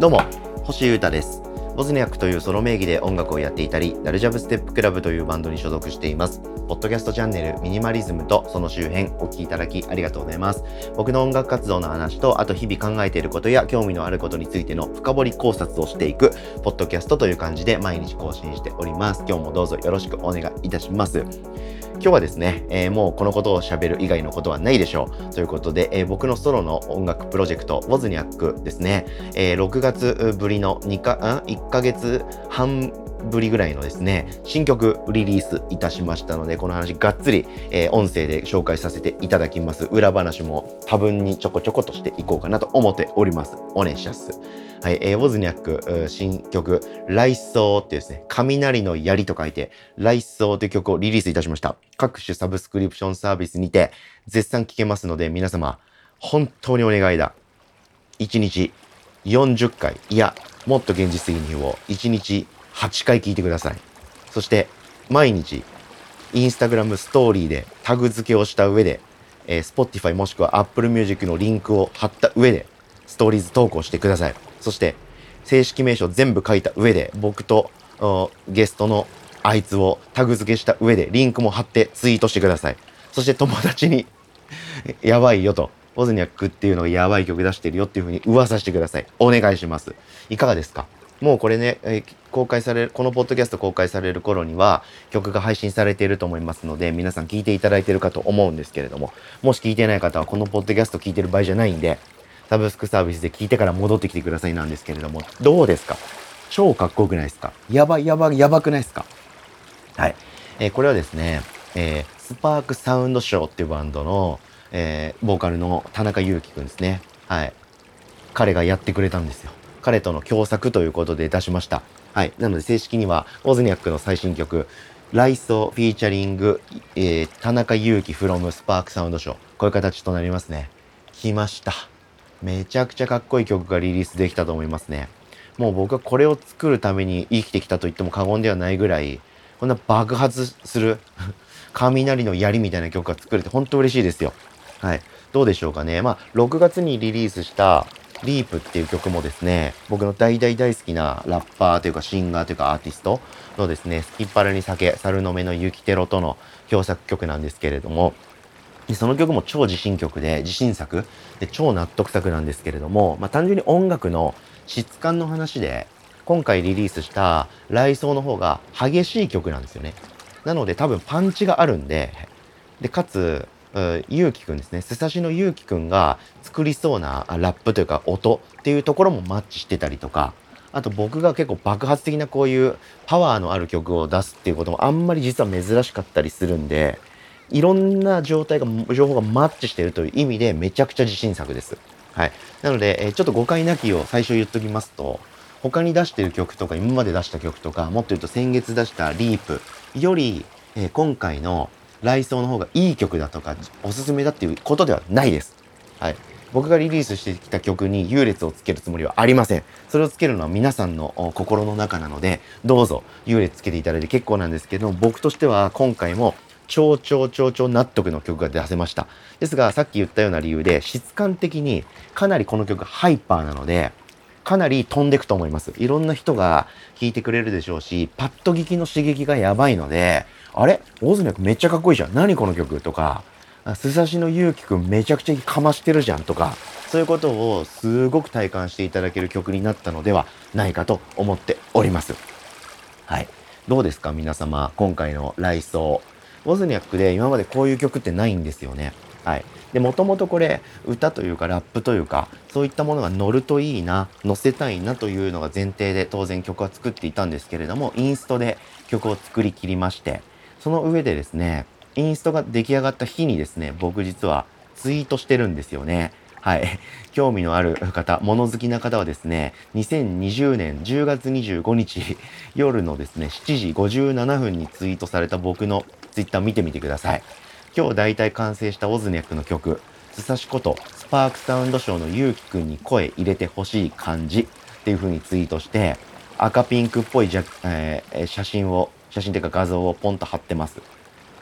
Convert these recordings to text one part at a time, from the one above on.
どうも星優太ですボズニャックというソロ名義で音楽をやっていたり、ダルジャブステップクラブというバンドに所属しています。ポッドキャストチャンネルミニマリズムとその周辺お聴きいただきありがとうございます。僕の音楽活動の話と、あと日々考えていることや興味のあることについての深掘り考察をしていく、ポッドキャストという感じで毎日更新しております。今日もどうぞよろしくお願いいたします。今日はですね、えー、もうこのことを喋る以外のことはないでしょう。ということで、えー、僕のソロの音楽プロジェクト、ウォズニャックですね、えー、6月ぶりの2か、1ヶ月半ぶりぐらいのですね、新曲リリースいたしましたので、この話がっつり、えー、音声で紹介させていただきます。裏話も多分にちょこちょことしていこうかなと思っております。お願いします。はい、えー、ウォズニャック新曲、雷奏ってですね、雷の槍と書いて、雷奏という曲をリリースいたしました。各種サブスクリプションサービスにて絶賛聴けますので、皆様、本当にお願いだ。1日40回、いや、もっと現実的に言おう。1日8回聞いてください。そして、毎日、インスタグラムストーリーでタグ付けをした上で、えー、Spotify もしくは Apple Music のリンクを貼った上で、ストーリーズ投稿してください。そして、正式名称全部書いた上で、僕とゲストのあいつをタグ付けした上で、リンクも貼ってツイートしてください。そして友達に やばいよと、オズニャックっていうのがやばい曲出してるよっていう風に噂してください。お願いします。いかがですか？もうこれね、え公開される、このポッドキャスト公開される頃には曲が配信されていると思いますので、皆さん聞いていただいているかと思うんですけれども、もし聞いてない方はこのポッドキャスト聞いてる場合じゃないんで、サブスクサービスで聞いてから戻ってきてくださいなんですけれども、どうですか？超かっこよくないですか？やばいやばいやばくないですか？はい。えー、これはですね、えー、スパークサウンドショーっていうバンドの、えー、ボーカルの田中裕樹くんですね。はい。彼がやってくれたんですよ。彼との共作ということで出しました。はい。なので正式には、オズニャックの最新曲、ライソフィーチャリング、えー、田中裕樹 from スパークサウンドショー。こういう形となりますね。来ました。めちゃくちゃかっこいい曲がリリースできたと思いますね。もう僕はこれを作るために生きてきたと言っても過言ではないぐらい、こんな爆発する 雷の槍みたいな曲が作れて本当嬉しいですよ。はい。どうでしょうかね。まあ、6月にリリースしたリープっていう曲もですね、僕の大大大好きなラッパーというかシンガーというかアーティストのですね、スキッパルに酒、猿の目の雪テロとの共作曲なんですけれども、でその曲も超自信曲で、自信作で超納得作なんですけれども、まあ単純に音楽の質感の話で、今回リリースした来奏の方が激しい曲なんですよね。なので多分パンチがあるんで、で、かつ、ゆうきくんですね。すさしのゆうきくんが作りそうなラップというか音っていうところもマッチしてたりとか、あと僕が結構爆発的なこういうパワーのある曲を出すっていうこともあんまり実は珍しかったりするんで、いろんな状態が、情報がマッチしてるという意味でめちゃくちゃ自信作です。はい。なので、えちょっと誤解なきを最初言っときますと、他に出してる曲とか、今まで出した曲とか、もっと言うと先月出したリープより、え、今回の来奏の方がいい曲だとか、おすすめだっていうことではないです。はい。僕がリリースしてきた曲に優劣をつけるつもりはありません。それをつけるのは皆さんの心の中なので、どうぞ優劣つけていただいて結構なんですけど、僕としては今回も超超超超納得の曲が出せました。ですが、さっき言ったような理由で、質感的にかなりこの曲ハイパーなので、かなり飛んでくと思います。いろんな人が聴いてくれるでしょうし、パッと聞きの刺激がやばいので、あれ？オズニャクめっちゃかっこいいじゃん。何この曲？とか、スサシのゆうきくんめちゃくちゃかましてるじゃんとか、そういうことをすごく体感していただける曲になったのではないかと思っております。はい。どうですか？皆様、今回の来奏。ウォズニャックで今までこういう曲ってないんですよね。はい。で、もともとこれ、歌というかラップというか、そういったものが乗るといいな、乗せたいなというのが前提で当然曲は作っていたんですけれども、インストで曲を作りきりまして、その上でですね、インストが出来上がった日にですね、僕実はツイートしてるんですよね。はい。興味のある方、物好きな方はですね、2020年10月25日夜のですね、7時57分にツイートされた僕のツイッター見てみてください。今日大体完成したオズニャックの曲、スサシことスパークサウンドショーのゆうきくんに声入れてほしい感じっていう風にツイートして、赤ピンクっぽいじゃ、えー、写真を、写真というか画像をポンと貼ってます。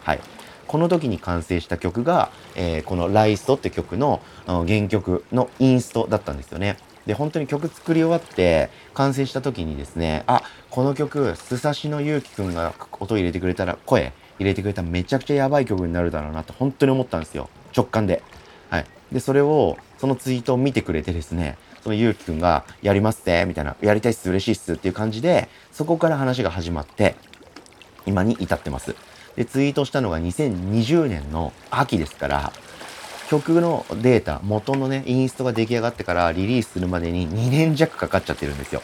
はい。この時に完成した曲が、えー、このライストって曲の原曲のインストだったんですよね。で、本当に曲作り終わって完成した時にですね、あ、この曲、スサシのゆうきくんが音入れてくれたら、声入れてくれためちゃくちゃやばい曲になるだろうなって本当に思ったんですよ。直感で。はい。で、それを、そのツイートを見てくれてですね、そのゆうきくんが、やりますってみたいな、やりたいっす、嬉しいっすっていう感じで、そこから話が始まって、今に至ってます。で、ツイートしたのが2020年の秋ですから、曲のデータ、元のね、インストが出来上がってからリリースするまでに2年弱かかっちゃってるんですよ。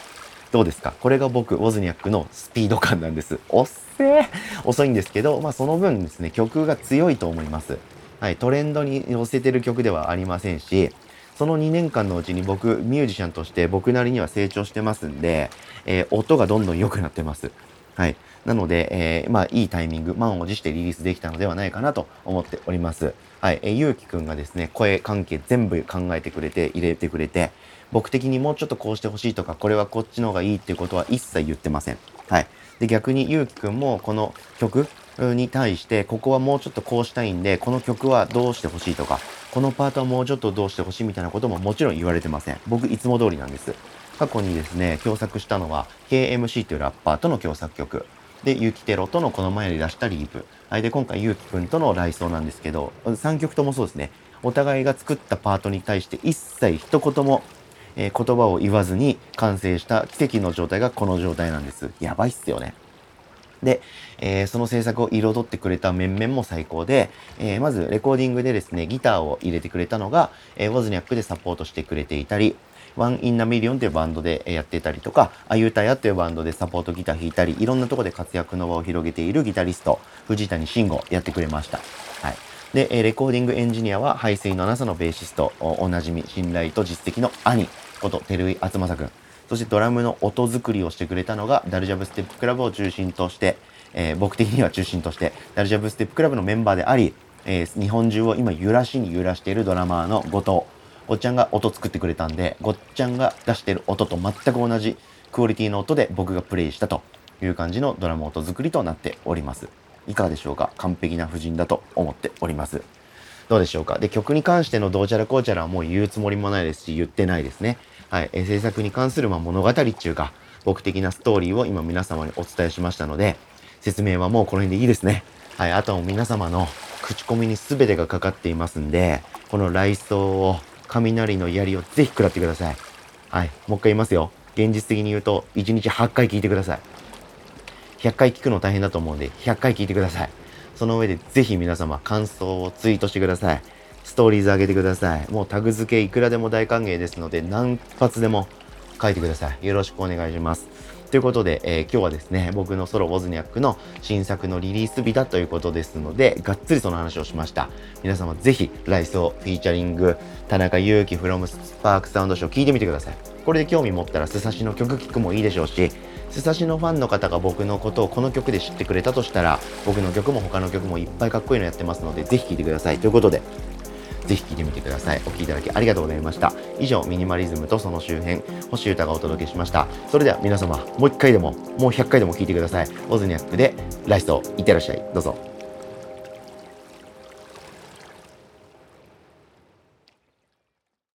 どうですか？これが僕、ウォズニャックのスピード感なんです。おっせー遅いんですけど、まあその分ですね、曲が強いと思います。はい、トレンドに寄せてる曲ではありませんし、その2年間のうちに僕、ミュージシャンとして僕なりには成長してますんで、えー、音がどんどん良くなってます。はい。なので、えー、まあ、いいタイミング、満を持してリリースできたのではないかなと思っております。はい。えー、ゆうきくんがですね、声関係全部考えてくれて、入れてくれて、僕的にもうちょっとこうしてほしいとか、これはこっちの方がいいっていうことは一切言ってません。はい。で、逆にゆうきくんもこの曲に対して、ここはもうちょっとこうしたいんで、この曲はどうしてほしいとか、このパートはもうちょっとどうしてほしいみたいなことももちろん言われてません。僕いつも通りなんです。過去にですね、共作したのは KMC というラッパーとの共作曲。で、ユキテロとのこの前に出したリープ。はい、で、今回ユウキくんとの雷槍なんですけど、3曲ともそうですね。お互いが作ったパートに対して一切一言も、えー、言葉を言わずに完成した奇跡の状態がこの状態なんです。やばいっすよね。で、えー、その制作を彩ってくれた面々も最高で、えー、まずレコーディングでですね、ギターを入れてくれたのが、えー、 WOZNIAK でサポートしてくれていたり、 One in a Million というバンドでやってたりとか、あゆたやというバンドでサポートギター弾いたり、いろんなとこで活躍の場を広げているギタリスト、藤谷慎吾やってくれました。はい。で、レコーディングエンジニアは、排水の NASA のベーシスト、おなじみ、信頼と実績の兄こと、照井敦正くん。そしてドラムの音作りをしてくれたのが、ダルジャブステップクラブを中心として、えー、僕的には中心として、ダルジャブステップクラブのメンバーであり、えー、日本中を今揺らしに揺らしているドラマーの後藤。ごっちゃんが音作ってくれたんで、ごっちゃんが出してる音と全く同じクオリティの音で僕がプレイしたという感じのドラム音作りとなっております。いかがでしょうか？完璧な布陣だと思っております。どうでしょうか？で、曲に関してのどうちゃらこうちゃらはもう言うつもりもないですし、言ってないですね。はい。え制作に関するま物語っていうか、僕的なストーリーを今皆様にお伝えしましたので、説明はもうこの辺でいいですね。はい。あとは皆様の口コミに全てがかかっていますんで、この来奏を雷の槍をぜひ食らってください。はい。もう一回言いますよ。現実的に言うと、1日8回聞いてください。100回聞くの大変だと思うんで、100回聞いてください。その上でぜひ皆様感想をツイートしてください。ストーリーズ上げてください。もうタグ付けいくらでも大歓迎ですので、何発でも書いてください。よろしくお願いします。ということで、えー、今日はですね、僕のソロウォズニャックの新作のリリース日だということですので、がっつりその話をしました。皆様ぜひ、ライスをフィーチャリング、田中祐希フロムスパークサウンドショー聞いてみてください。これで興味持ったら、スサシの曲聴くもいいでしょうし、スサシのファンの方が僕のことをこの曲で知ってくれたとしたら、僕の曲も他の曲もいっぱいかっこいいのやってますので、ぜひ聴いてください。ということで、ぜひ聴いてみてください。お聴きいただきありがとうございました。以上、ミニマリズムとその周辺、星歌がお届けしました。それでは皆様、もう1回でも、もう100回でも聴いてください。オズニャックでライストいってらっしゃい。どうぞ。